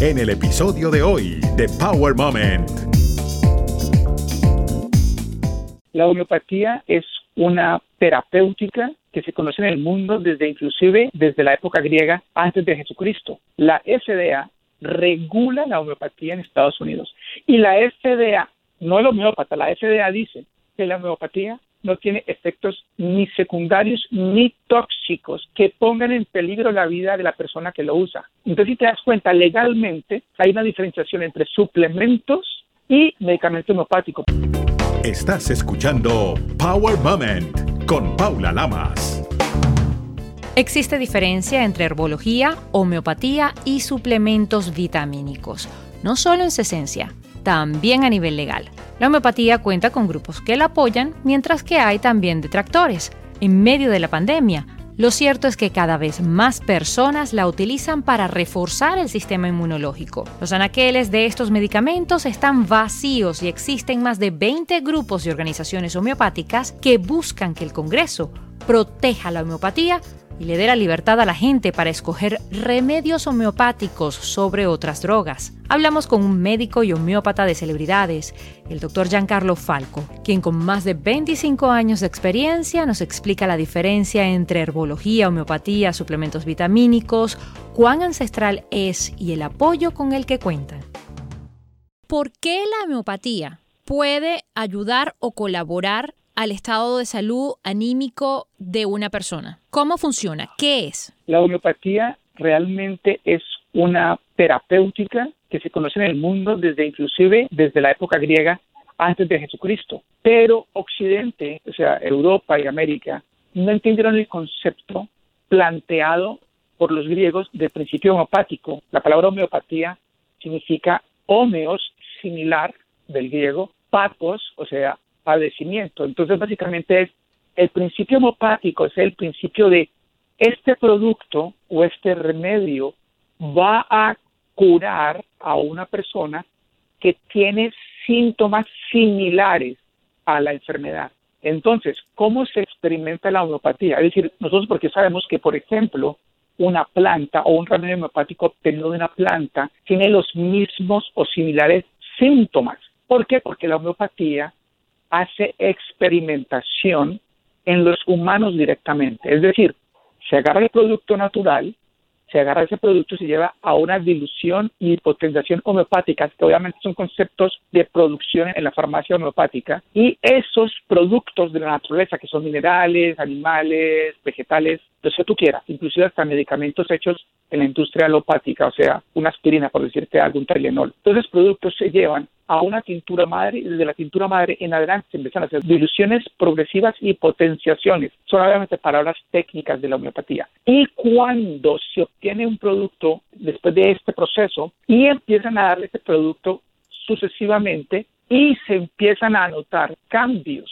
en el episodio de hoy de Power Moment. La homeopatía es una terapéutica que se conoce en el mundo desde inclusive desde la época griega antes de Jesucristo. La FDA regula la homeopatía en Estados Unidos y la FDA, no el homeópata, la FDA dice que la homeopatía no tiene efectos ni secundarios ni tóxicos que pongan en peligro la vida de la persona que lo usa. Entonces, si te das cuenta, legalmente hay una diferenciación entre suplementos y medicamento homeopático. Estás escuchando Power Moment con Paula Lamas. Existe diferencia entre herbología, homeopatía y suplementos vitamínicos, no solo en su esencia, también a nivel legal. La homeopatía cuenta con grupos que la apoyan, mientras que hay también detractores. En medio de la pandemia, lo cierto es que cada vez más personas la utilizan para reforzar el sistema inmunológico. Los anaqueles de estos medicamentos están vacíos y existen más de 20 grupos y organizaciones homeopáticas que buscan que el Congreso proteja la homeopatía y le dé la libertad a la gente para escoger remedios homeopáticos sobre otras drogas. Hablamos con un médico y homeópata de celebridades, el doctor Giancarlo Falco, quien con más de 25 años de experiencia nos explica la diferencia entre herbología, homeopatía, suplementos vitamínicos, cuán ancestral es y el apoyo con el que cuentan. ¿Por qué la homeopatía puede ayudar o colaborar al estado de salud anímico de una persona? ¿Cómo funciona? ¿Qué es? La homeopatía realmente es una terapéutica que se conoce en el mundo desde inclusive desde la época griega antes de Jesucristo. Pero Occidente, o sea, Europa y América, no entendieron el concepto planteado por los griegos del principio homeopático. La palabra homeopatía significa homeos, similar del griego, patos, o sea, padecimiento. Entonces, básicamente es el principio homopático, es el principio de este producto o este remedio va a curar a una persona que tiene síntomas similares a la enfermedad. Entonces, ¿cómo se experimenta la homeopatía? Es decir, nosotros porque sabemos que, por ejemplo, una planta o un remedio homeopático obtenido de una planta tiene los mismos o similares síntomas. ¿Por qué? Porque la homeopatía hace experimentación en los humanos directamente. Es decir, se agarra el producto natural, se agarra ese producto y se lleva a una dilución y potenciación homeopática, que obviamente son conceptos de producción en la farmacia homeopática, y esos productos de la naturaleza, que son minerales, animales, vegetales, lo que tú quieras, inclusive hasta medicamentos hechos en la industria alopática, o sea, una aspirina, por decirte algún Tylenol. Entonces, productos se llevan a una tintura madre y desde la tintura madre en adelante se empiezan a hacer diluciones progresivas y potenciaciones. Son obviamente palabras técnicas de la homeopatía. Y cuando se obtiene un producto después de este proceso y empiezan a darle este producto sucesivamente y se empiezan a notar cambios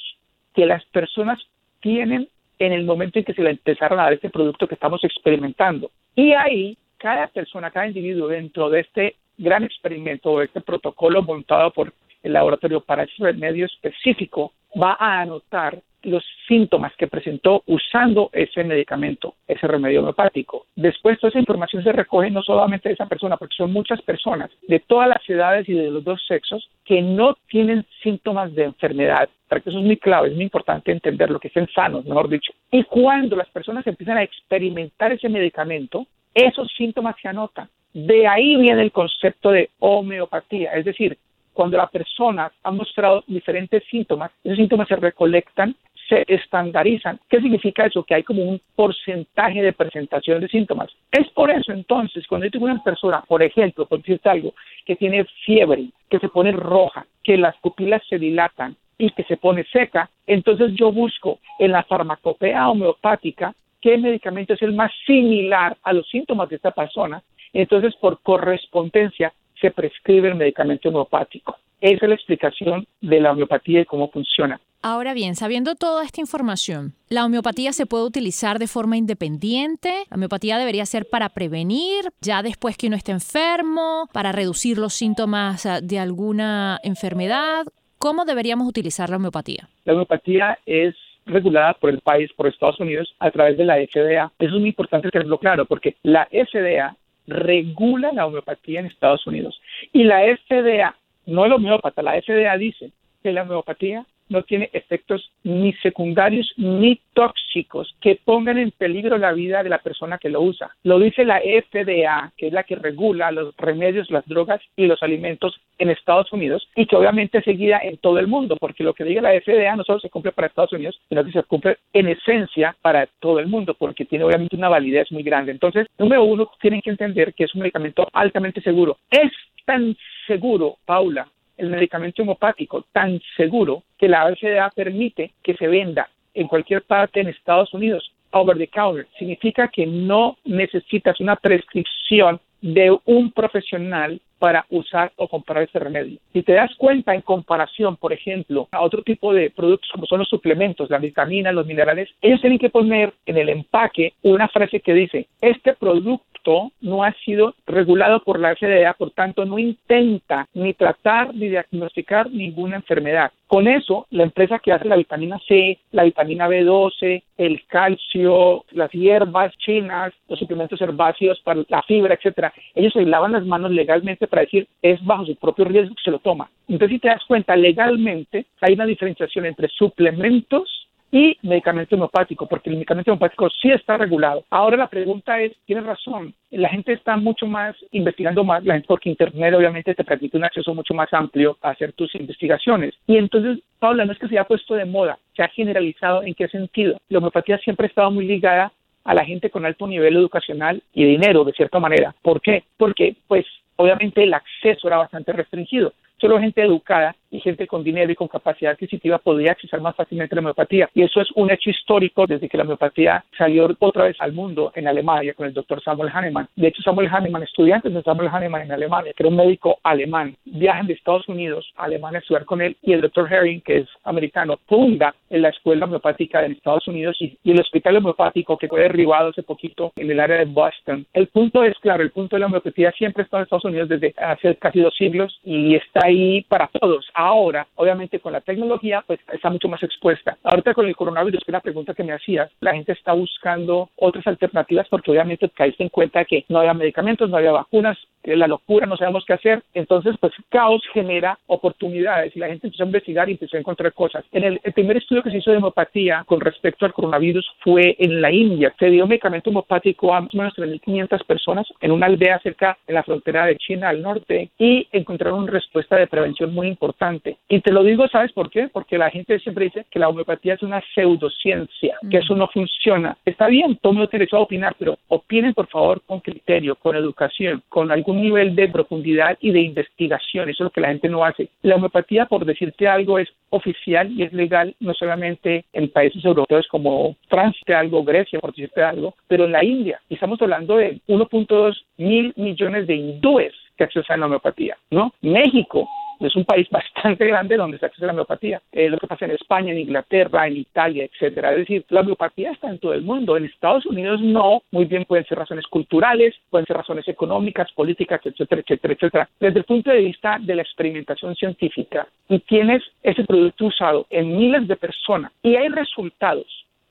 que las personas tienen en el momento en que se le empezaron a dar este producto que estamos experimentando. Y ahí cada persona, cada individuo dentro de este gran experimento o este protocolo montado por el laboratorio para ese remedio específico va a anotar los síntomas que presentó usando ese medicamento, ese remedio homeopático. Después toda esa información se recoge no solamente de esa persona, porque son muchas personas de todas las edades y de los dos sexos que no tienen síntomas de enfermedad. Para que eso es muy clave, es muy importante entender lo que estén sanos, mejor dicho. Y cuando las personas empiezan a experimentar ese medicamento, esos síntomas se anotan. De ahí viene el concepto de homeopatía, es decir, cuando la persona ha mostrado diferentes síntomas, esos síntomas se recolectan, se estandarizan. ¿Qué significa eso? Que hay como un porcentaje de presentación de síntomas. Es por eso entonces, cuando yo tengo una persona, por ejemplo, por decirte algo, que tiene fiebre, que se pone roja, que las pupilas se dilatan y que se pone seca, entonces yo busco en la farmacopea homeopática qué medicamento es el más similar a los síntomas de esta persona entonces, por correspondencia, se prescribe el medicamento homeopático. Esa es la explicación de la homeopatía y cómo funciona. Ahora bien, sabiendo toda esta información, ¿la homeopatía se puede utilizar de forma independiente? ¿La homeopatía debería ser para prevenir, ya después que uno esté enfermo, para reducir los síntomas ah, de alguna enfermedad? ¿Cómo deberíamos utilizar la homeopatía? La homeopatía es regulada por el país, por Estados Unidos, a través de la FDA. Eso es muy importante tenerlo claro, porque la FDA regula la homeopatía en Estados Unidos. Y la FDA, no el homeópata, la FDA dice que la homeopatía no tiene efectos ni secundarios ni tóxicos que pongan en peligro la vida de la persona que lo usa. Lo dice la FDA, que es la que regula los remedios, las drogas y los alimentos en Estados Unidos y que obviamente es seguida en todo el mundo, porque lo que diga la FDA no solo se cumple para Estados Unidos, sino que se cumple en esencia para todo el mundo, porque tiene obviamente una validez muy grande. Entonces, número uno, tienen que entender que es un medicamento altamente seguro. Es tan seguro, Paula, el medicamento homopático tan seguro que la FDA permite que se venda en cualquier parte en Estados Unidos over the counter. Significa que no necesitas una prescripción de un profesional para usar o comprar ese remedio. Si te das cuenta en comparación, por ejemplo, a otro tipo de productos como son los suplementos, las vitaminas, los minerales, ellos tienen que poner en el empaque una frase que dice, este producto no ha sido regulado por la FDA, por tanto no intenta ni tratar ni diagnosticar ninguna enfermedad. Con eso, la empresa que hace la vitamina C, la vitamina B12, el calcio, las hierbas chinas, los suplementos herbáceos para la fibra, etcétera, ellos se lavan las manos legalmente para decir es bajo su propio riesgo que se lo toma. Entonces, si te das cuenta, legalmente hay una diferenciación entre suplementos y medicamento homeopático, porque el medicamento homeopático sí está regulado. Ahora la pregunta es, tienes razón, la gente está mucho más investigando más, la gente, porque Internet obviamente te permite un acceso mucho más amplio a hacer tus investigaciones. Y entonces, Paula, no es que se haya puesto de moda, se ha generalizado en qué sentido. La homeopatía siempre ha estado muy ligada a la gente con alto nivel educacional y dinero, de cierta manera. ¿Por qué? Porque, pues, obviamente el acceso era bastante restringido. Solo gente educada y gente con dinero y con capacidad adquisitiva podía acceder más fácilmente la homeopatía. Y eso es un hecho histórico desde que la homeopatía salió otra vez al mundo en Alemania con el doctor Samuel Hahnemann. De hecho, Samuel Hahnemann, estudiantes de Samuel Hahnemann en Alemania, que era un médico alemán, viajan de Estados Unidos a Alemania a estudiar con él y el doctor Herring, que es americano, funda en la escuela homeopática en Estados Unidos y, el hospital homeopático que fue derribado hace poquito en el área de Boston. El punto es claro, el punto de la homeopatía siempre estado en Estados Unidos desde hace casi dos siglos y está ahí para todos. Ahora, obviamente con la tecnología, pues está mucho más expuesta. Ahorita con el coronavirus, que es la pregunta que me hacías, la gente está buscando otras alternativas porque obviamente caíste en cuenta que no había medicamentos, no había vacunas, la locura, no sabemos qué hacer. Entonces, pues caos genera oportunidades y la gente empezó a investigar y empezó a encontrar cosas. En el, primer estudio que se hizo de hemopatía con respecto al coronavirus fue en la India. Se dio medicamento hemopático a más o menos 3.500 personas en una aldea cerca de la frontera de China al norte y encontraron respuesta de prevención muy importante. Y te lo digo, ¿sabes por qué? Porque la gente siempre dice que la homeopatía es una pseudociencia, que eso no funciona. Está bien, tomen derecho a opinar, pero opinen por favor con criterio, con educación, con algún nivel de profundidad y de investigación. Eso es lo que la gente no hace. La homeopatía, por decirte algo, es oficial y es legal no solamente en países europeos como Francia, algo, Grecia, por decirte algo, pero en la India. estamos hablando de 1.2 mil millones de hindúes que accesan a la homeopatía, ¿no? México es un país bastante grande donde se accede a la homeopatía. Es lo que pasa en España, en Inglaterra, en Italia, etcétera. Es decir, la homeopatía está en todo el mundo. En Estados Unidos no. Muy bien pueden ser razones culturales, pueden ser razones económicas, políticas, etcétera, etcétera, etcétera. Desde el punto de vista de la experimentación científica, y tienes ese producto usado en miles de personas y hay resultados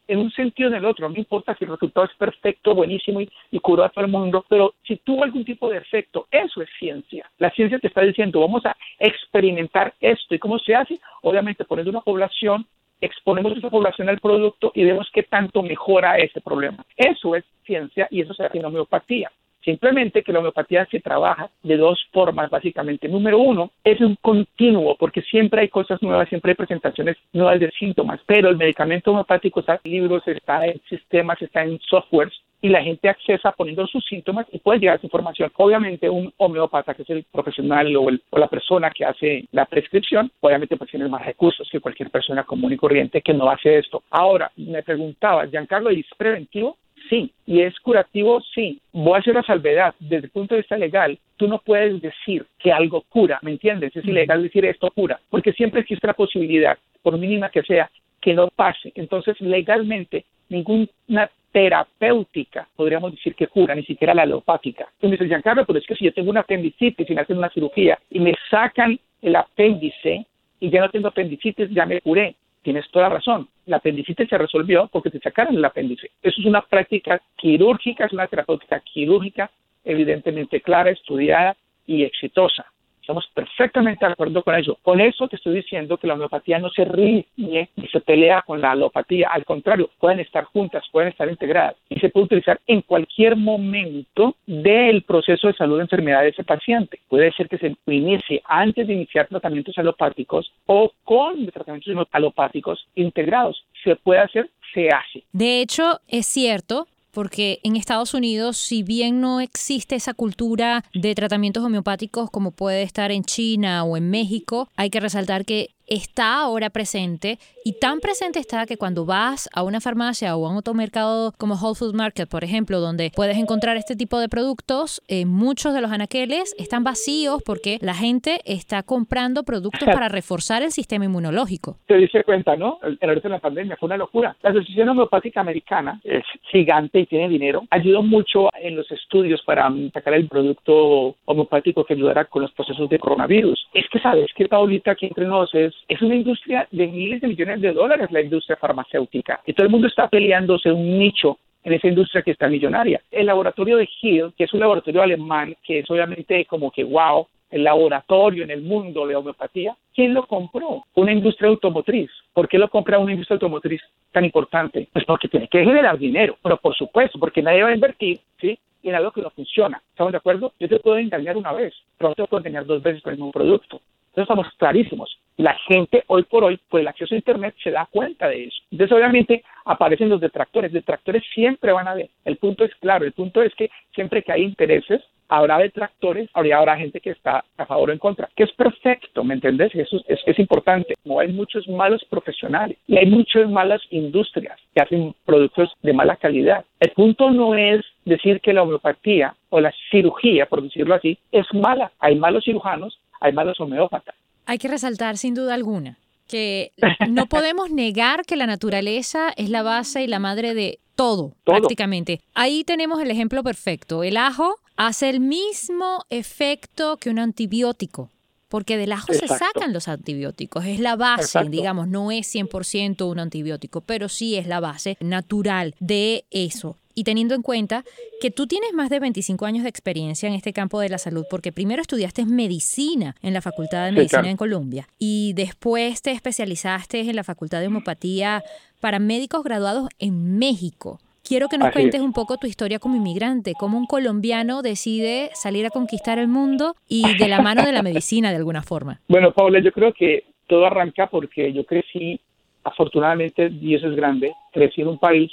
en un sentido o en el otro. No importa si el resultado es perfecto, buenísimo y, curó a todo el mundo, pero si tuvo algún tipo de efecto, eso es ciencia. La ciencia te está diciendo, vamos a experimentar esto. ¿Y cómo se hace? Obviamente poniendo una población, exponemos esa población al producto y vemos qué tanto mejora ese problema. Eso es ciencia y eso se hace en homeopatía. Simplemente que la homeopatía se trabaja de dos formas, básicamente. Número uno, es un continuo, porque siempre hay cosas nuevas, siempre hay presentaciones nuevas de síntomas, pero el medicamento homeopático está en libros, está en sistemas, está en softwares, y la gente accesa poniendo sus síntomas y puede llegar a esa información. Obviamente un homeópata, que es el profesional o, o, la persona que hace la prescripción, obviamente pues tiene más recursos que cualquier persona común y corriente que no hace esto. Ahora, me preguntaba, Giancarlo, ¿es preventivo? Sí. ¿Y es curativo? Sí. Voy a hacer la salvedad. Desde el punto de vista legal, tú no puedes decir que algo cura, ¿me entiendes? Es ilegal decir esto cura, porque siempre existe la posibilidad, por mínima que sea, que no pase. Entonces, legalmente, ninguna terapéutica podríamos decir que cura, ni siquiera la alopática. Y me dice, Giancarlo, pero es que si yo tengo una apendicitis y me hacen una cirugía y me sacan el apéndice y ya no tengo apendicitis, ya me curé tienes toda la razón. La apendicitis se resolvió porque te sacaron el apéndice. Eso es una práctica quirúrgica, es una terapéutica quirúrgica evidentemente clara, estudiada y exitosa. Estamos perfectamente de acuerdo con eso. Con eso te estoy diciendo que la homeopatía no se ríe ni se pelea con la alopatía. Al contrario, pueden estar juntas, pueden estar integradas y se puede utilizar en cualquier momento del proceso de salud de enfermedad de ese paciente. Puede ser que se inicie antes de iniciar tratamientos alopáticos o con tratamientos alopáticos integrados. Se puede hacer, se hace. De hecho, es cierto porque en Estados Unidos, si bien no existe esa cultura de tratamientos homeopáticos como puede estar en China o en México, hay que resaltar que está ahora presente y tan presente está que cuando vas a una farmacia o a un automercado como Whole Food Market, por ejemplo, donde puedes encontrar este tipo de productos, eh, muchos de los anaqueles están vacíos porque la gente está comprando productos para reforzar el sistema inmunológico. Te dice cuenta, ¿no? El, de la pandemia fue una locura. La Asociación Homeopática Americana es gigante y tiene dinero. Ayudó mucho en los estudios para sacar el producto homeopático que ayudara con los procesos de coronavirus. Es que sabes que Paulita aquí entre nosotros es es una industria de miles de millones de dólares, la industria farmacéutica, y todo el mundo está peleándose un nicho en esa industria que está millonaria. El laboratorio de Hill, que es un laboratorio alemán, que es obviamente como que wow, el laboratorio en el mundo de homeopatía, ¿quién lo compró? Una industria automotriz. ¿Por qué lo compra una industria automotriz tan importante? Pues porque tiene que generar dinero, pero por supuesto, porque nadie va a invertir, ¿sí? en algo que no funciona. ¿Estamos de acuerdo? Yo te puedo engañar una vez, pero no te puedo engañar dos veces con el mismo producto. Entonces estamos clarísimos. La gente hoy por hoy, por el acceso a Internet, se da cuenta de eso. Entonces obviamente aparecen los detractores. Detractores siempre van a haber. El punto es claro, el punto es que siempre que hay intereses, habrá detractores, habría habrá gente que está a favor o en contra, que es perfecto, ¿me entendés? Eso es, es, importante. No hay muchos malos profesionales y hay muchas malas industrias que hacen productos de mala calidad. El punto no es decir que la homeopatía o la cirugía, por decirlo así, es mala. Hay malos cirujanos hay malos homeópatas. Hay que resaltar sin duda alguna que no podemos negar que la naturaleza es la base y la madre de todo, prácticamente. Ahí tenemos el ejemplo perfecto. El ajo hace el mismo efecto que un antibiótico, porque del ajo se sacan los antibióticos. Es la base, digamos, no es 100% un antibiótico, pero sí es la base natural de eso y teniendo en cuenta que tú tienes más de 25 años de experiencia en este campo de la salud, porque primero estudiaste medicina en la Facultad de Medicina en Colombia y después te especializaste en la Facultad de Homopatía para médicos graduados en México. Quiero que nos cuentes un poco tu historia como inmigrante, cómo un colombiano decide salir a conquistar el mundo y de la mano de la medicina de alguna forma. Bueno, Paula, yo creo que todo arranca porque yo crecí, afortunadamente, Dios es grande, crecí en un país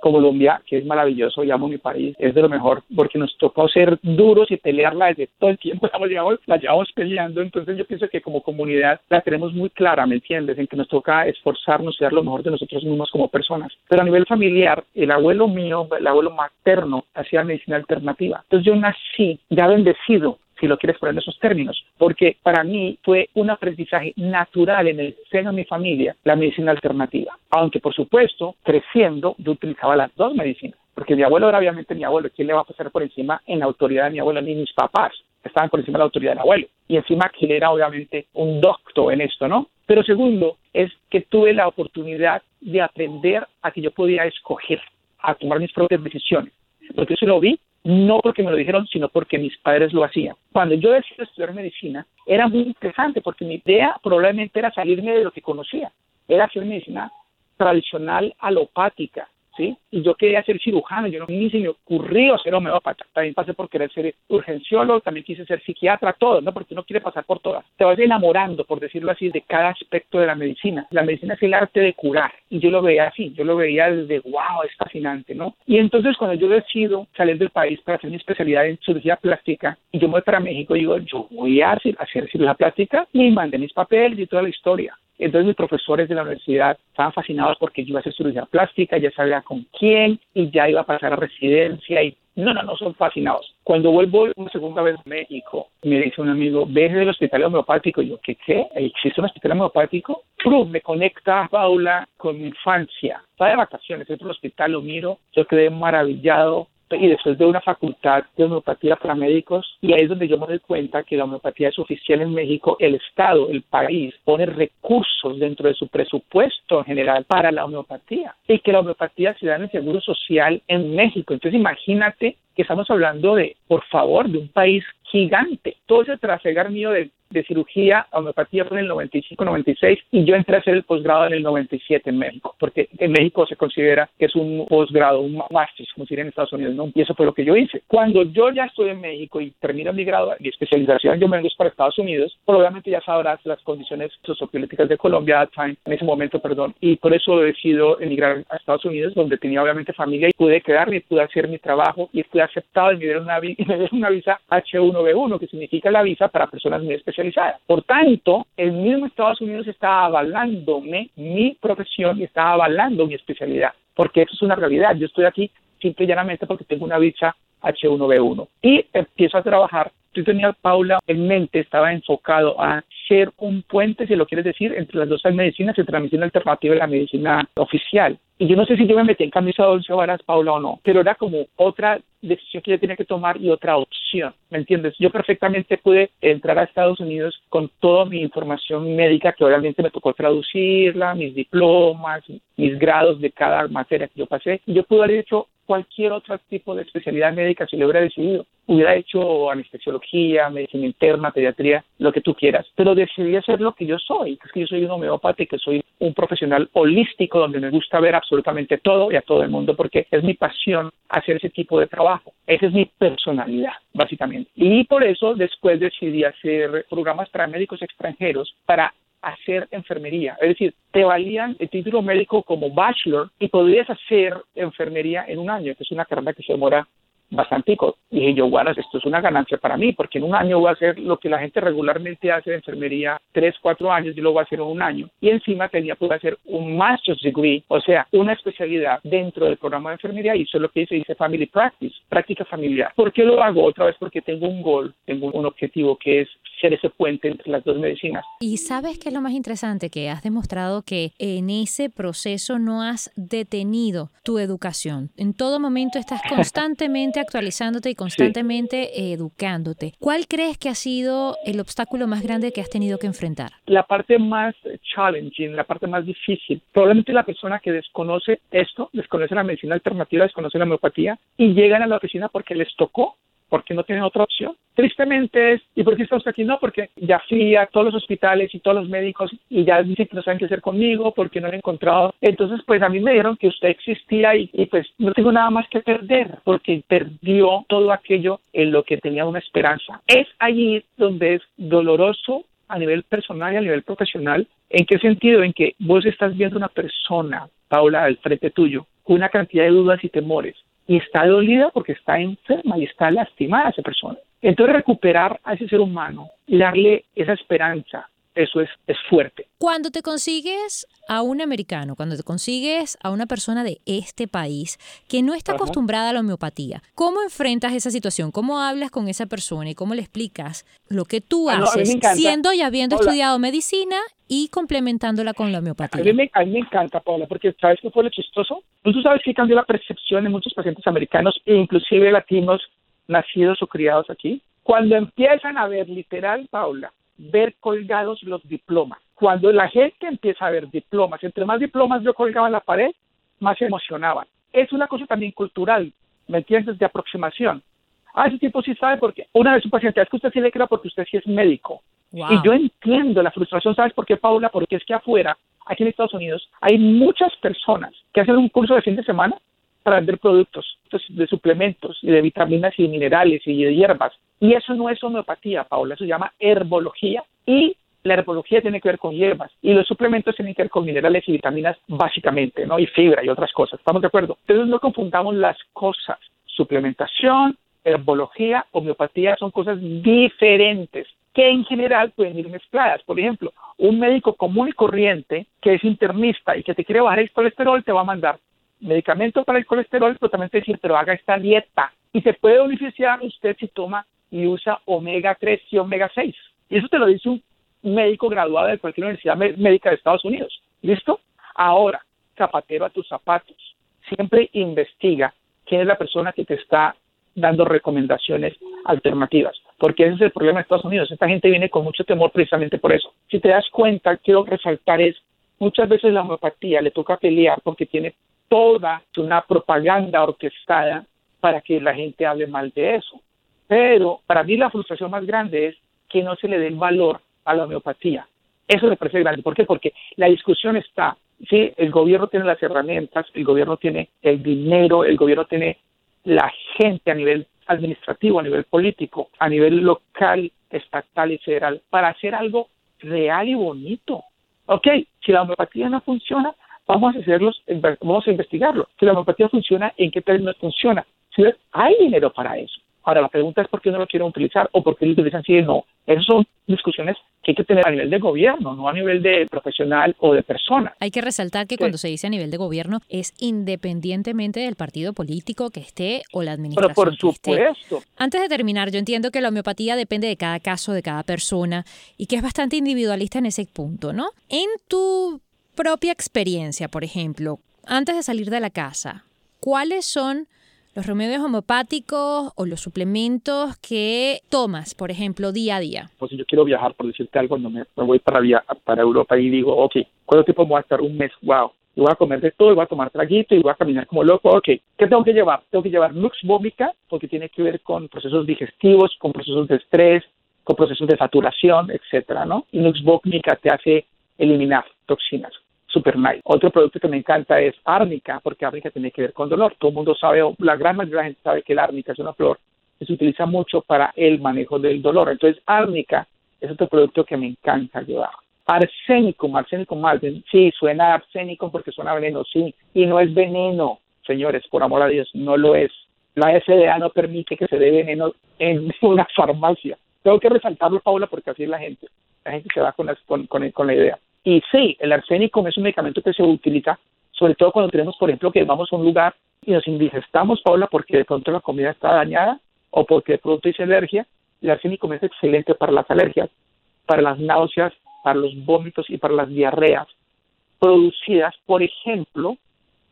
Colombia, que es maravilloso, llamo mi país, es de lo mejor, porque nos tocó ser duros y pelearla desde todo el tiempo, la llevamos, la llevamos peleando, entonces yo pienso que como comunidad la tenemos muy clara, ¿me entiendes? En que nos toca esforzarnos y dar lo mejor de nosotros mismos como personas. Pero a nivel familiar, el abuelo mío, el abuelo materno, hacía medicina alternativa. Entonces yo nací ya bendecido si lo quieres poner en esos términos, porque para mí fue un aprendizaje natural en el seno de mi familia la medicina alternativa, aunque por supuesto creciendo yo utilizaba las dos medicinas, porque mi abuelo era obviamente mi abuelo, ¿quién le va a pasar por encima en la autoridad de mi abuelo ni mis papás? Estaban por encima de la autoridad del abuelo. Y encima él era obviamente un doctor en esto, ¿no? Pero segundo, es que tuve la oportunidad de aprender a que yo podía escoger, a tomar mis propias decisiones. Porque eso lo vi no porque me lo dijeron, sino porque mis padres lo hacían. Cuando yo decidí estudiar medicina, era muy interesante porque mi idea probablemente era salirme de lo que conocía, era hacer medicina tradicional alopática, ¿sí? Y yo quería ser cirujano, yo no, ni se me ocurrió ser homeópata, también pasé por querer ser urgenciólogo, también quise ser psiquiatra, todo, ¿no? Porque uno quiere pasar por todas. Te vas enamorando, por decirlo así, de cada aspecto de la medicina. La medicina es el arte de curar, y yo lo veía así, yo lo veía desde, wow, es fascinante, ¿no? Y entonces cuando yo decido salir del país para hacer mi especialidad en cirugía plástica, y yo voy para México, digo, yo voy a hacer, hacer cirugía plástica, y mandé mis papeles y toda la historia. Entonces mis profesores de la universidad estaban fascinados porque yo iba a hacer cirugía plástica, ya sabía con quién y ya iba a pasar a residencia y no, no, no, son fascinados. Cuando vuelvo una segunda vez a México, me dice un amigo, ves del hospital homeopático. Y yo, ¿qué qué? ¿Existe un hospital homeopático? ¡Prum! Me conecta Paula con mi infancia. Está de vacaciones, entro al hospital, lo miro, yo quedé maravillado y después de una facultad de homeopatía para médicos y ahí es donde yo me doy cuenta que la homeopatía es oficial en México, el Estado, el país pone recursos dentro de su presupuesto general para la homeopatía y que la homeopatía se da en el Seguro Social en México. Entonces imagínate que estamos hablando de, por favor, de un país gigante. Todo ese trasegar mío de de cirugía homeopatía fue en el 95-96 y yo entré a hacer el posgrado en el 97 en México, porque en México se considera que es un posgrado, un máster, como se en Estados Unidos, ¿no? Y eso fue lo que yo hice. Cuando yo ya estoy en México y termino mi grado, mi especialización, yo me vengo para Estados Unidos, probablemente ya sabrás las condiciones sociopolíticas de Colombia en ese momento, perdón, y por eso decido emigrar a Estados Unidos, donde tenía obviamente familia y pude quedarme, pude hacer mi trabajo y fui aceptado y me dieron una, y me dieron una visa H1B1, que significa la visa para personas muy especiales por tanto, el mismo Estados Unidos está avalándome mi profesión y está avalando mi especialidad, porque eso es una realidad. Yo estoy aquí simple y llanamente porque tengo una visa H1B1 y empiezo a trabajar. Yo tenía Paula en mente, estaba enfocado a ser un puente, si lo quieres decir, entre las dos medicinas, entre la medicina alternativa y la medicina oficial. Y yo no sé si yo me metí en camisa de once varas, Paula, o no, pero era como otra decisión que yo tenía que tomar y otra opción, ¿me entiendes? Yo perfectamente pude entrar a Estados Unidos con toda mi información médica, que obviamente me tocó traducirla, mis diplomas, mis grados de cada materia que yo pasé, y yo pude haber hecho cualquier otro tipo de especialidad médica si lo hubiera decidido. Hubiera hecho anestesiología, medicina interna, pediatría, lo que tú quieras. Pero decidí hacer lo que yo soy, que es que yo soy un homeópata y que soy un profesional holístico donde me gusta ver absolutamente todo y a todo el mundo porque es mi pasión hacer ese tipo de trabajo. Esa es mi personalidad, básicamente. Y por eso después decidí hacer programas para médicos extranjeros para hacer enfermería. Es decir, te valían el título médico como bachelor y podrías hacer enfermería en un año, que es una carrera que se demora bastante. Dije yo, bueno, esto es una ganancia para mí, porque en un año voy a hacer lo que la gente regularmente hace de enfermería, tres, cuatro años, yo lo voy a hacer en un año. Y encima tenía que hacer un master's degree, o sea, una especialidad dentro del programa de enfermería, y eso es lo que dice, dice family practice, práctica familiar. ¿Por qué lo hago? Otra vez porque tengo un gol, tengo un objetivo que es ser ese puente entre las dos medicinas. Y sabes qué es lo más interesante, que has demostrado que en ese proceso no has detenido tu educación. En todo momento estás constantemente actualizándote y constantemente educándote. ¿Cuál crees que ha sido el obstáculo más grande que has tenido que enfrentar? La parte más challenging, la parte más difícil. Probablemente la persona que desconoce esto, desconoce la medicina alternativa, desconoce la homeopatía y llegan a la oficina porque les tocó porque no tienen otra opción. Tristemente es, ¿y por qué estamos aquí? No, porque ya fui a todos los hospitales y todos los médicos y ya dicen que no saben qué hacer conmigo porque no lo he encontrado. Entonces, pues a mí me dijeron que usted existía y, y pues no tengo nada más que perder porque perdió todo aquello en lo que tenía una esperanza. Es allí donde es doloroso a nivel personal y a nivel profesional. ¿En qué sentido? En que vos estás viendo una persona, Paula, al frente tuyo, con una cantidad de dudas y temores y está dolida porque está enferma y está lastimada esa persona. Entonces recuperar a ese ser humano y darle esa esperanza, eso es, es fuerte. Cuando te consigues a un americano, cuando te consigues a una persona de este país que no está acostumbrada a la homeopatía, ¿cómo enfrentas esa situación? ¿Cómo hablas con esa persona y cómo le explicas lo que tú ah, haces siendo y habiendo estudiado medicina y complementándola con la homeopatía? A mí, me, a mí me encanta, Paula, porque ¿sabes qué fue lo chistoso? Pues tú sabes que cambió la percepción en muchos pacientes americanos e inclusive latinos nacidos o criados aquí. Cuando empiezan a ver literal, Paula, ver colgados los diplomas. Cuando la gente empieza a ver diplomas, entre más diplomas yo colgaba en la pared, más se emocionaban. Es una cosa también cultural, ¿me entiendes? De aproximación. Ah, ese tipo sí sabe porque una vez un paciente, es que usted sí le crea porque usted sí es médico. Y yo entiendo la frustración, ¿sabes por qué, Paula? Porque es que afuera, aquí en Estados Unidos, hay muchas personas que hacen un curso de fin de semana para vender productos de suplementos y de vitaminas y minerales y de hierbas. Y eso no es homeopatía, Paula, eso se llama herbología y la herbología tiene que ver con hierbas y los suplementos tienen que ver con minerales y vitaminas básicamente, ¿no? Y fibra y otras cosas. ¿Estamos de acuerdo? Entonces no confundamos las cosas. Suplementación, herbología, homeopatía son cosas diferentes que en general pueden ir mezcladas. Por ejemplo, un médico común y corriente que es internista y que te quiere bajar el colesterol te va a mandar medicamento para el colesterol, pero también te decir, pero haga esta dieta. Y se puede beneficiar usted si toma y usa omega 3 y omega 6. Y eso te lo dice un médico graduado de cualquier universidad médica de Estados Unidos. ¿Listo? Ahora, zapatero a tus zapatos. Siempre investiga quién es la persona que te está dando recomendaciones alternativas. Porque ese es el problema de Estados Unidos. Esta gente viene con mucho temor precisamente por eso. Si te das cuenta, quiero resaltar es, muchas veces la homeopatía le toca pelear porque tiene toda una propaganda orquestada para que la gente hable mal de eso. Pero para mí la frustración más grande es que no se le dé el valor a la homeopatía. Eso me parece grande. ¿Por qué? Porque la discusión está, sí, el gobierno tiene las herramientas, el gobierno tiene el dinero, el gobierno tiene la gente a nivel administrativo, a nivel político, a nivel local, estatal y federal, para hacer algo real y bonito. Ok, si la homeopatía no funciona, vamos a hacerlos, vamos a investigarlo. Si la homeopatía funciona, ¿en qué términos funciona? Si hay dinero para eso. Ahora, la pregunta es por qué no lo quieren utilizar o por qué lo utilizan si no. Esas son discusiones que hay que tener a nivel de gobierno, no a nivel de profesional o de persona. Hay que resaltar que cuando se dice a nivel de gobierno es independientemente del partido político que esté o la administración. Pero por supuesto. Antes de terminar, yo entiendo que la homeopatía depende de cada caso, de cada persona y que es bastante individualista en ese punto, ¿no? En tu propia experiencia, por ejemplo, antes de salir de la casa, ¿cuáles son los remedios homeopáticos o los suplementos que tomas, por ejemplo, día a día? Pues si yo quiero viajar, por decirte algo, cuando me, voy para, via para Europa y digo, ok, ¿cuánto tiempo voy a estar? Un mes, wow. Y voy a comer de todo, y voy a tomar traguito y voy a caminar como loco. Ok, ¿qué tengo que llevar? Tengo que llevar Lux Vómica, porque tiene que ver con procesos digestivos, con procesos de estrés, con procesos de saturación, etcétera, ¿no? Y Lux Vómica te hace eliminar toxinas super nice. Otro producto que me encanta es árnica, porque árnica tiene que ver con dolor. Todo el mundo sabe, la gran mayoría de la gente sabe que la árnica es una flor que se utiliza mucho para el manejo del dolor. Entonces, árnica es otro producto que me encanta llevar. Arsénico, arsénico malden, sí, suena arsénico porque suena veneno, sí, y no es veneno, señores, por amor a Dios, no lo es. La FDA no permite que se dé veneno en una farmacia. Tengo que resaltarlo, Paula, porque así es la gente. La gente se va con, con la idea. Y sí, el arsénico es un medicamento que se utiliza, sobre todo cuando tenemos, por ejemplo, que vamos a un lugar y nos indigestamos, Paula, porque de pronto la comida está dañada o porque de pronto hice alergia. El arsénico es excelente para las alergias, para las náuseas, para los vómitos y para las diarreas producidas, por ejemplo,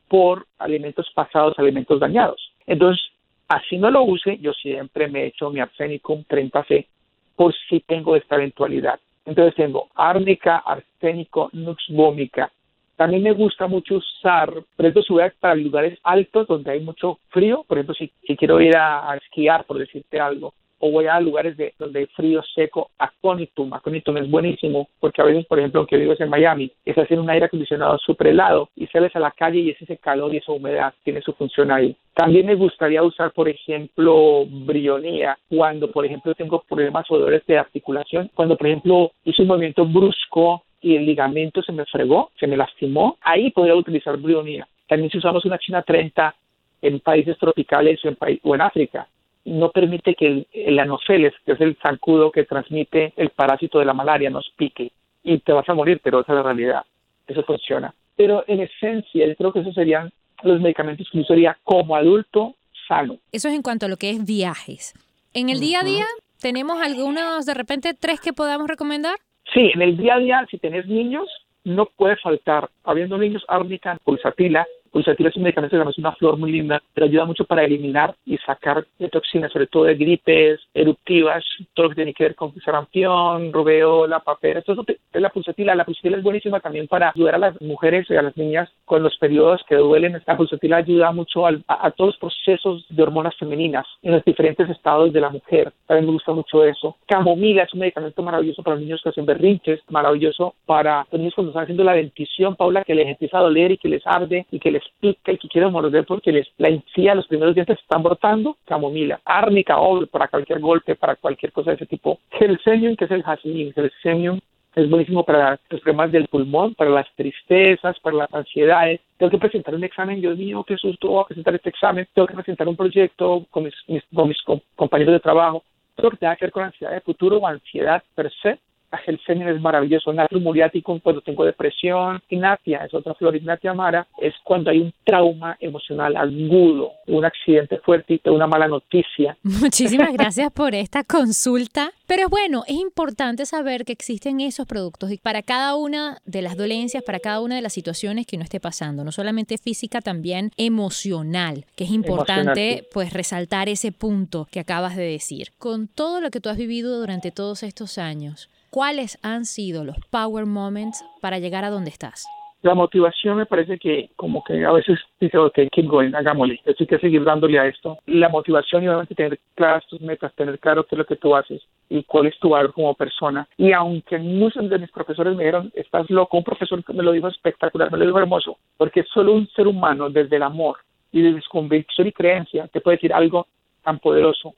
por alimentos pasados, alimentos dañados. Entonces, así no lo use, yo siempre me echo mi arsénico 30C por si tengo esta eventualidad. Entonces tengo árnica, arsénico, nux vomica. También me gusta mucho usar, por ejemplo, si para lugares altos donde hay mucho frío, por ejemplo, si, si quiero ir a esquiar, por decirte algo, o voy a lugares de, donde hay frío seco, aconitum. Aconitum es buenísimo porque a veces, por ejemplo, aunque vives en Miami, es hacer un aire acondicionado súper helado y sales a la calle y es ese calor y esa humedad, tiene su función ahí. También me gustaría usar, por ejemplo, brionía cuando, por ejemplo, tengo problemas o dolores de articulación, cuando, por ejemplo, hice un movimiento brusco y el ligamento se me fregó, se me lastimó, ahí podría utilizar brionía. También si usamos una China 30 en países tropicales o en, o en África, no permite que el, anofeles, que es el zancudo que transmite el parásito de la malaria, nos pique y te vas a morir, pero esa es la realidad. Eso funciona. Pero en esencia, yo creo que esos serían los medicamentos que yo usaría como adulto sano. Eso es en cuanto a lo que es viajes. En el día a día, ¿tenemos algunos, de repente, tres que podamos recomendar? Sí, en el día a día, si tenés niños, no puede faltar, habiendo niños, árnica, pulsatila, Pulsatila es un medicamento que es una flor muy linda, pero ayuda mucho para eliminar y sacar toxinas, sobre todo de gripes eruptivas, todo lo que tiene que ver con sarampión, rubeola, papera. Esto es la pulsatila. La pulsatila es buenísima también para ayudar a las mujeres y a las niñas con los periodos que duelen. La pulsatila ayuda mucho a, todos los procesos de hormonas femeninas en los diferentes estados de la mujer. También me gusta mucho eso. Camomila es un medicamento maravilloso para los niños que hacen berrinches, maravilloso para los niños cuando están haciendo la dentición, Paula, que les empieza a doler y que les arde y que les pica y que quiere morder porque les, la encía, los primeros dientes están brotando, camomila, árnica, o para cualquier golpe, para cualquier cosa de ese tipo. Gelsemium, que es el jazmín, Gelsemium es buenísimo para los problemas del pulmón, para las tristezas, para las ansiedades. Tengo que presentar un examen, Dios mío, qué susto, voy a presentar este examen. Tengo que presentar un proyecto con mis, con mis compañeros de trabajo. Todo que tenga que ver con ansiedad de futuro o ansiedad per se, el semen es maravilloso, natrum muriaticum cuando tengo depresión, ignatia es otra flor, ignatia amara es cuando hay un trauma emocional agudo, un accidente fuerte y una mala noticia. Muchísimas gracias por esta consulta. Pero bueno, es importante saber que existen esos productos y para cada una de las dolencias, para cada una de las situaciones que uno esté pasando, no solamente física, también emocional, que es importante pues resaltar ese punto que acabas de decir. Con todo lo que tú has vivido durante todos estos años, ¿cuáles han sido los power moments para llegar a donde estás? La motivación me parece que como que a veces dice, ok, keep going, hagámosle, hay que seguir dándole a esto. La motivación y obviamente tener claras tus metas, tener claro qué es lo que tú haces y cuál es tu valor como persona. Y aunque muchos de mis profesores me dijeron, estás loco, un profesor me lo dijo espectacular, me lo dijo hermoso, porque solo un ser humano desde el amor y desde su convicción y creencia te puede decir algo tan poderoso.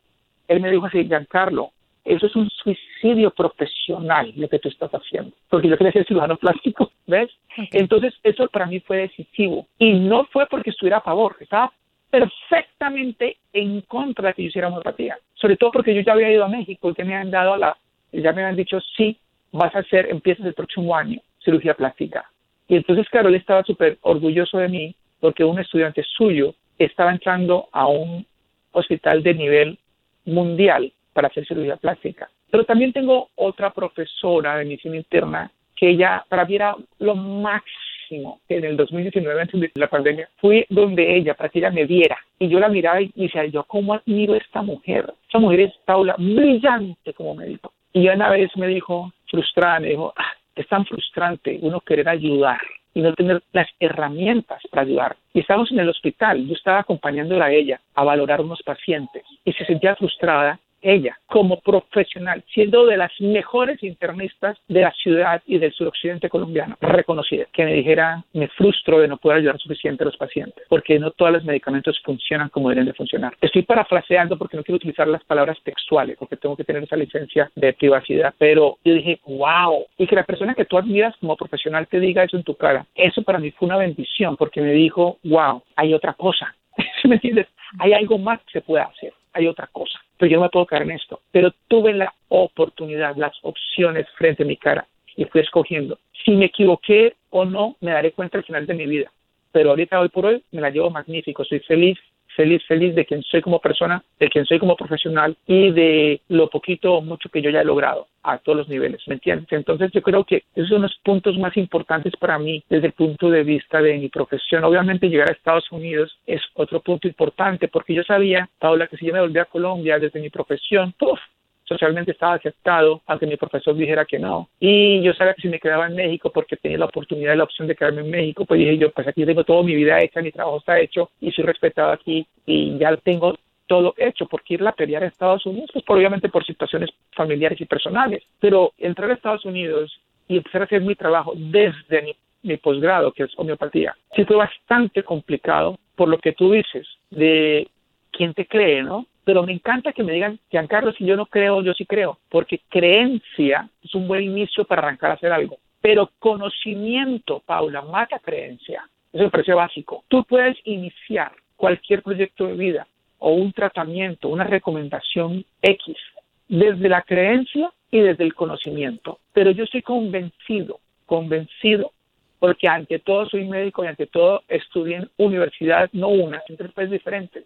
Él me dijo así, Giancarlo, eso es un suicidio profesional lo que tú estás haciendo, porque yo quería ser cirujano plástico, ¿ves? Entonces, eso para mí fue decisivo. Y no fue porque estuviera a favor, estaba perfectamente en contra de que yo hiciera homeopatía, sobre todo porque yo ya había ido a México y que me han dado la, ya me habían dicho, sí, vas a hacer, empiezas el próximo año, cirugía plástica. Y entonces, claro, él estaba súper orgulloso de mí porque un estudiante suyo estaba entrando a un hospital de nivel mundial para hacer cirugía plástica. Pero también tengo otra profesora de medicina interna que ella para mí era lo máximo en el 2019 antes de la pandemia fui donde ella para que ella me viera y yo la miraba y decía yo cómo admiro a esta mujer esta mujer es Paula brillante como médico y una vez me dijo frustrada me dijo ah, es tan frustrante uno querer ayudar y no tener las herramientas para ayudar. Y estábamos en el hospital, yo estaba acompañándola a ella a valorar unos pacientes y se sentía frustrada ella como profesional, siendo de las mejores internistas de la ciudad y del suroccidente colombiano, reconocida, que me dijera, me frustro de no poder ayudar suficiente a los pacientes, porque no todos los medicamentos funcionan como deben de funcionar. Estoy parafraseando porque no quiero utilizar las palabras textuales, porque tengo que tener esa licencia de privacidad, pero yo dije, wow, y que la persona que tú admiras como profesional te diga eso en tu cara, eso para mí fue una bendición, porque me dijo, wow, hay otra cosa. ¿Me entiendes? Hay algo más que se puede hacer, hay otra cosa pero yo no me puedo caer en esto. Pero tuve la oportunidad, las opciones frente a mi cara y fui escogiendo. Si me equivoqué o no, me daré cuenta al final de mi vida. Pero ahorita, hoy por hoy, me la llevo magnífico. Soy feliz feliz, feliz de quien soy como persona, de quien soy como profesional y de lo poquito o mucho que yo ya he logrado a todos los niveles, ¿me entiendes? Entonces yo creo que esos son los puntos más importantes para mí desde el punto de vista de mi profesión. Obviamente llegar a Estados Unidos es otro punto importante porque yo sabía, Paula, que si yo me volvía a Colombia desde mi profesión, ¡puf! Socialmente estaba aceptado, aunque mi profesor dijera que no. Y yo sabía que si me quedaba en México, porque tenía la oportunidad y la opción de quedarme en México, pues dije yo, pues aquí tengo toda mi vida hecha, mi trabajo está hecho y soy respetado aquí y ya tengo todo hecho, porque irla a pelear a Estados Unidos, pues obviamente por situaciones familiares y personales, pero entrar a Estados Unidos y empezar a hacer mi trabajo desde mi, mi posgrado, que es homeopatía, sí fue bastante complicado por lo que tú dices, de quién te cree, ¿no? pero me encanta que me digan, Giancarlo, si yo no creo, yo sí creo, porque creencia es un buen inicio para arrancar a hacer algo. Pero conocimiento, Paula, mata creencia. Eso me parece básico. Tú puedes iniciar cualquier proyecto de vida o un tratamiento, una recomendación X, desde la creencia y desde el conocimiento. Pero yo estoy convencido, convencido, porque ante todo soy médico y ante todo estudié en universidad, no una, en tres países diferentes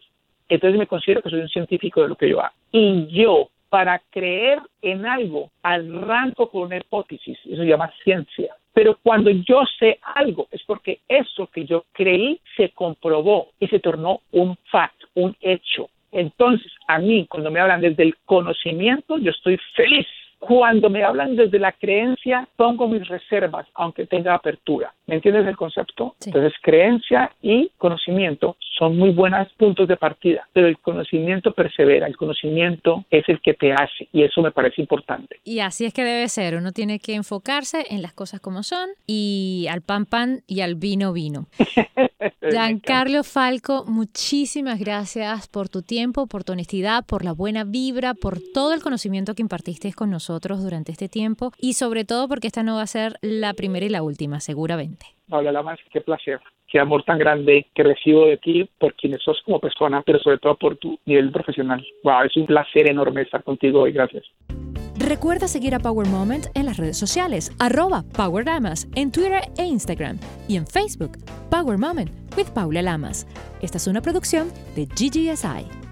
entonces me considero que soy un científico de lo que yo hago. Y yo, para creer en algo, arranco con una hipótesis, eso se llama ciencia. Pero cuando yo sé algo, es porque eso que yo creí se comprobó y se tornó un fact, un hecho. Entonces, a mí, cuando me hablan desde el conocimiento, yo estoy feliz cuando me hablan desde la creencia, pongo mis reservas, aunque tenga apertura. ¿Me entiendes el concepto? Entonces, creencia y conocimiento son muy buenos puntos de partida, pero el conocimiento persevera, el conocimiento es el que te hace y eso me parece importante. Y así es que debe ser, uno tiene que enfocarse en las cosas como son y al pan pan y al vino vino. Giancarlo Falco, muchísimas gracias por tu tiempo, por tu honestidad, por la buena vibra, por todo el conocimiento que impartiste con nosotros durante este tiempo y sobre todo porque esta no va a ser la primera y la última, seguramente. Hola, más qué placer, qué amor tan grande que recibo de ti por quienes sos como persona, pero sobre todo por tu nivel profesional. Wow, es un placer enorme estar contigo hoy, gracias. Recuerda seguir a Power Moment en las redes sociales, arroba Power Lamas, en Twitter e Instagram y en Facebook, Power Moment with Paula Lamas. Esta es una producción de GGSI.